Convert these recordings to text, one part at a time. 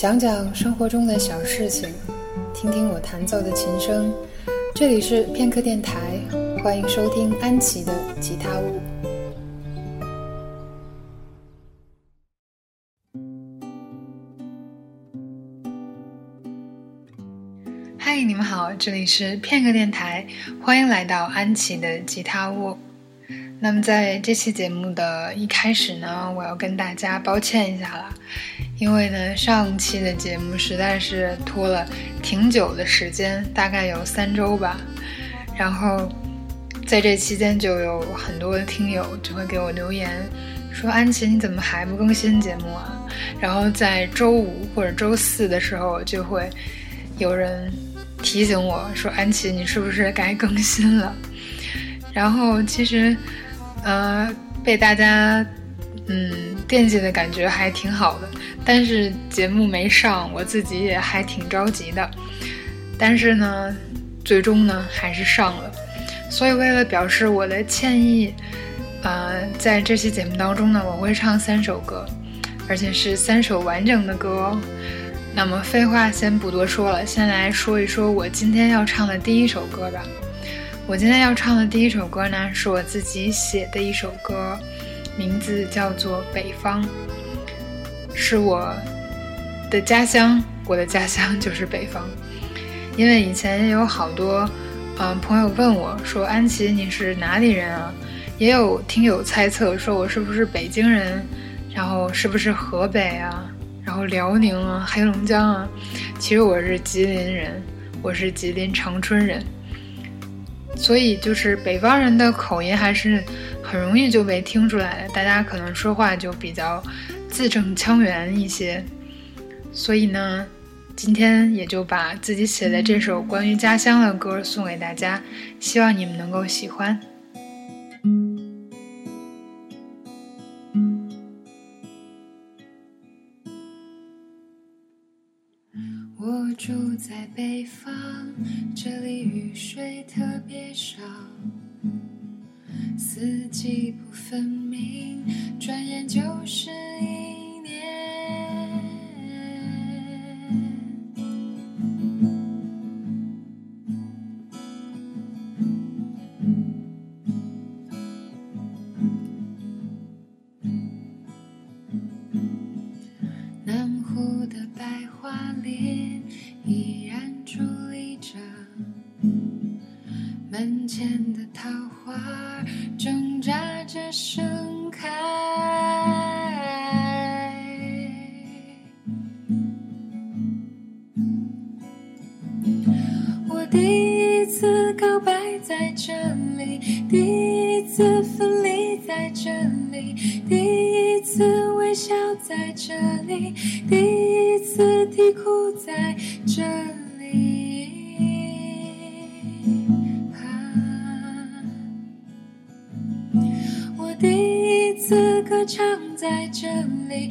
讲讲生活中的小事情，听听我弹奏的琴声。这里是片刻电台，欢迎收听安琪的吉他屋。嗨，你们好，这里是片刻电台，欢迎来到安琪的吉他屋。那么在这期节目的一开始呢，我要跟大家抱歉一下了，因为呢上期的节目实在是拖了挺久的时间，大概有三周吧。然后在这期间就有很多听友就会给我留言说：“安琪，你怎么还不更新节目啊？”然后在周五或者周四的时候就会有人提醒我说：“安琪，你是不是该更新了？”然后其实。呃，被大家嗯惦记的感觉还挺好的，但是节目没上，我自己也还挺着急的。但是呢，最终呢还是上了。所以为了表示我的歉意，呃，在这期节目当中呢，我会唱三首歌，而且是三首完整的歌。哦。那么废话先不多说了，先来说一说我今天要唱的第一首歌吧。我今天要唱的第一首歌呢，是我自己写的一首歌，名字叫做《北方》，是我的家乡，我的家乡 就是北方。因为以前有好多嗯朋友问我说：“安琪，你是哪里人啊？”也有听友猜测说我是不是北京人，然后是不是河北啊，然后辽宁啊，黑龙江啊。其实我是吉林人，我是吉林长春人。所以，就是北方人的口音还是很容易就被听出来了，大家可能说话就比较字正腔圆一些。所以呢，今天也就把自己写的这首关于家乡的歌送给大家，希望你们能够喜欢。我住在北方，这里雨水特别少，四季不分明，转眼就是一年。南湖的白桦林依然伫立着，门前的桃花盛开。我第一次告白在这里，第一次分离在这里，第一次微笑在这里，第一次啼哭在这里。在这里，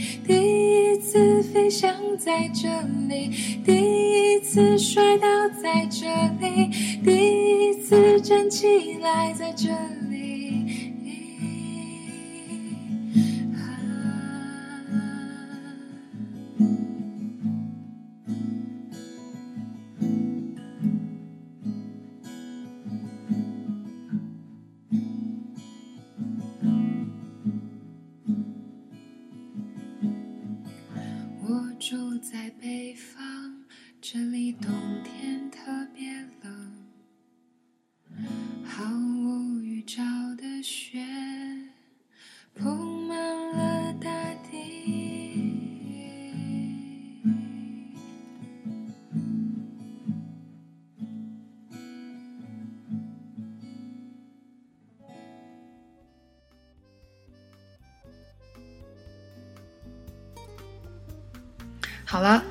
好了，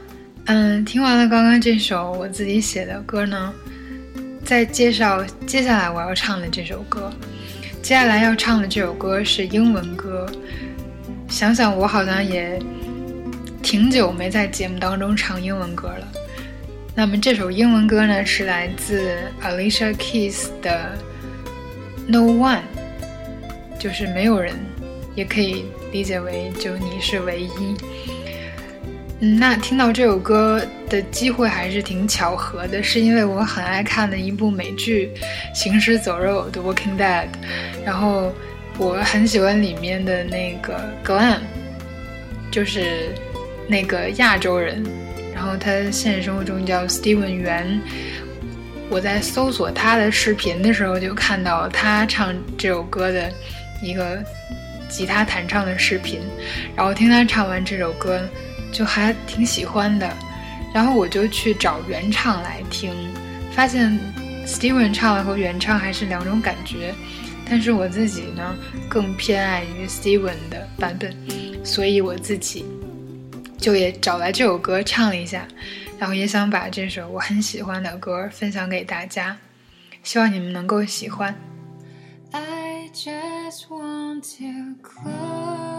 嗯，听完了刚刚这首我自己写的歌呢，再介绍接下来我要唱的这首歌。接下来要唱的这首歌是英文歌。想想我好像也挺久没在节目当中唱英文歌了。那么这首英文歌呢，是来自 Alicia Keys 的《No One》，就是没有人，也可以理解为就你是唯一。嗯，那听到这首歌的机会还是挺巧合的，是因为我很爱看的一部美剧《行尸走肉》的《Walking Dead》，然后我很喜欢里面的那个 Glenn，就是那个亚洲人，然后他现实生活中叫 Steven 袁。我在搜索他的视频的时候，就看到他唱这首歌的一个吉他弹唱的视频，然后听他唱完这首歌。就还挺喜欢的，然后我就去找原唱来听，发现 Steven 唱的和原唱还是两种感觉，但是我自己呢更偏爱于 Steven 的版本，所以我自己就也找来这首歌唱了一下，然后也想把这首我很喜欢的歌分享给大家，希望你们能够喜欢。I just want to close.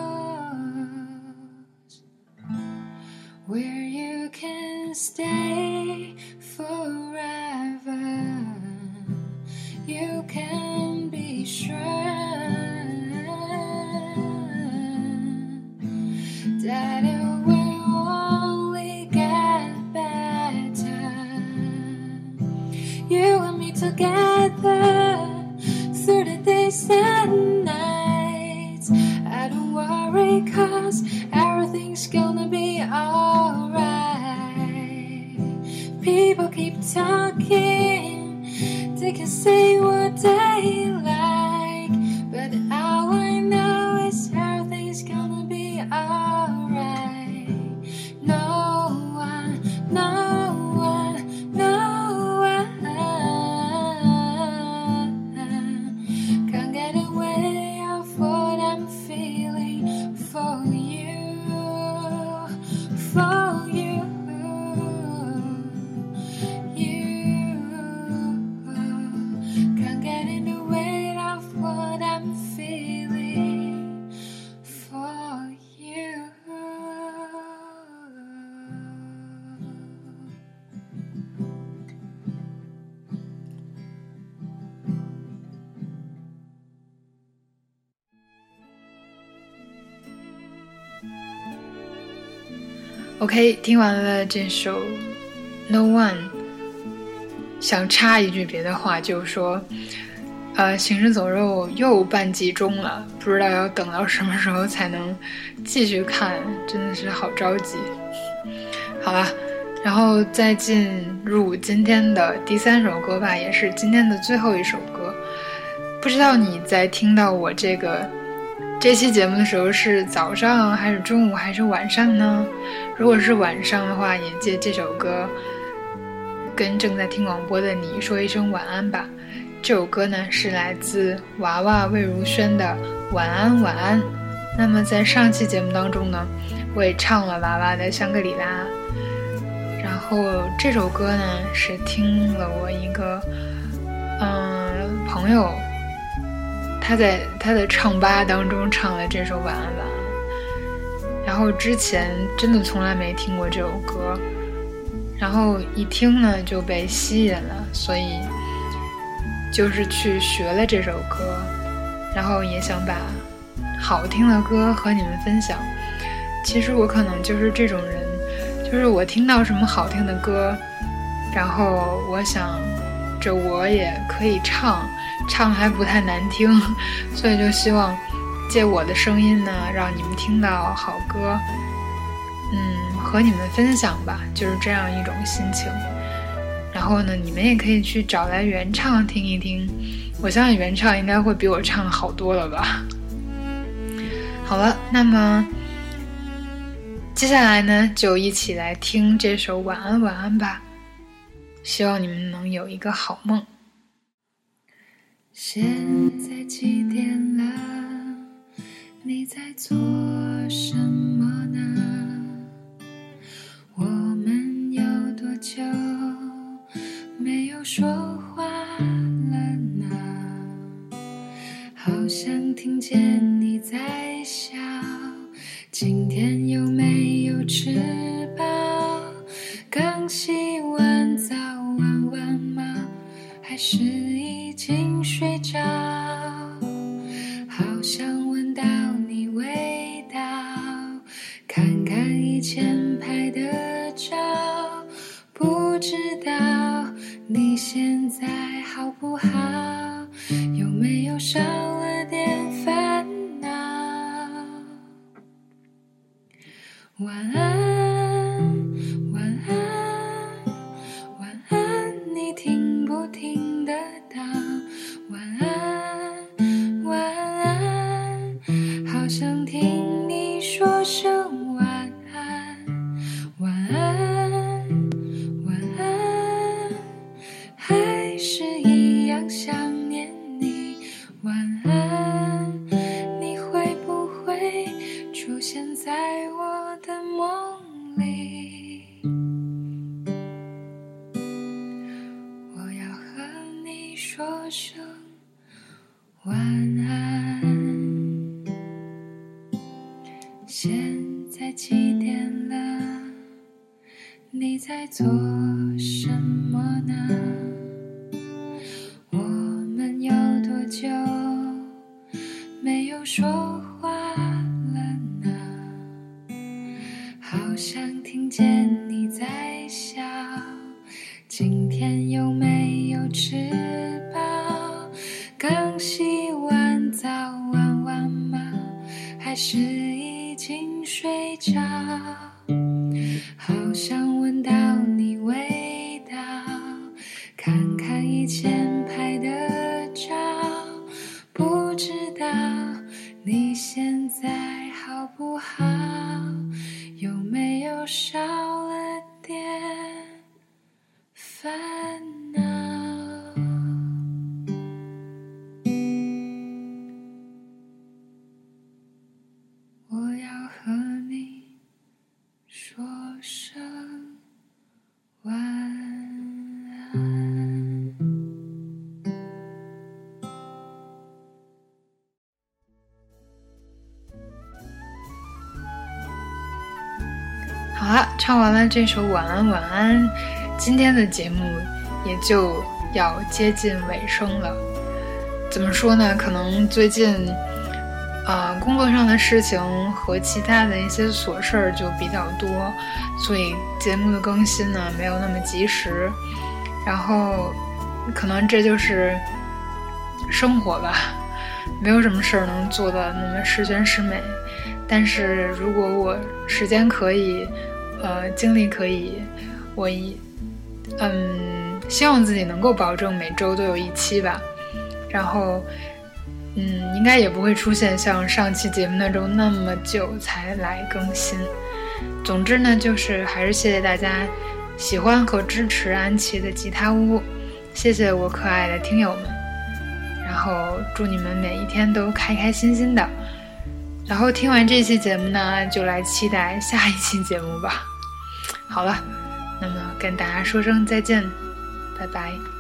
Where you can stay forever. You can be sure that it will only get better. You and me together through the days and OK，听完了这首《No One》，想插一句别的话，就是说，呃，《行尸走肉》又半季中了，不知道要等到什么时候才能继续看，真的是好着急。好了，然后再进入今天的第三首歌吧，也是今天的最后一首歌。不知道你在听到我这个。这期节目的时候是早上还是中午还是晚上呢？如果是晚上的话，也借这首歌跟正在听广播的你说一声晚安吧。这首歌呢是来自娃娃魏如萱的《晚安晚安》。那么在上期节目当中呢，我也唱了娃娃的《香格里拉》。然后这首歌呢是听了我一个嗯朋友。他在他的唱吧当中唱了这首《晚安晚安》，然后之前真的从来没听过这首歌，然后一听呢就被吸引了，所以就是去学了这首歌，然后也想把好听的歌和你们分享。其实我可能就是这种人，就是我听到什么好听的歌，然后我想着我也可以唱。唱还不太难听，所以就希望借我的声音呢，让你们听到好歌，嗯，和你们分享吧，就是这样一种心情。然后呢，你们也可以去找来原唱听一听，我相信原唱应该会比我唱的好多了吧。好了，那么接下来呢，就一起来听这首《晚安晚安》吧，希望你们能有一个好梦。现在几点了？你在做什么呢？我们有多久没有说话了呢？好想听见你在笑。你现在好不好现在几点了？你在做好了，唱完了这首《晚安晚安》，今天的节目也就要接近尾声了。怎么说呢？可能最近，呃，工作上的事情和其他的一些琐事儿就比较多，所以节目的更新呢没有那么及时。然后，可能这就是生活吧，没有什么事儿能做的那么十全十美。但是如果我时间可以，呃，精力可以，我一，嗯，希望自己能够保证每周都有一期吧。然后，嗯，应该也不会出现像上期节目那种那么久才来更新。总之呢，就是还是谢谢大家喜欢和支持安琪的吉他屋，谢谢我可爱的听友们。然后祝你们每一天都开开心心的。然后听完这期节目呢，就来期待下一期节目吧。好了，那么跟大家说声再见，拜拜。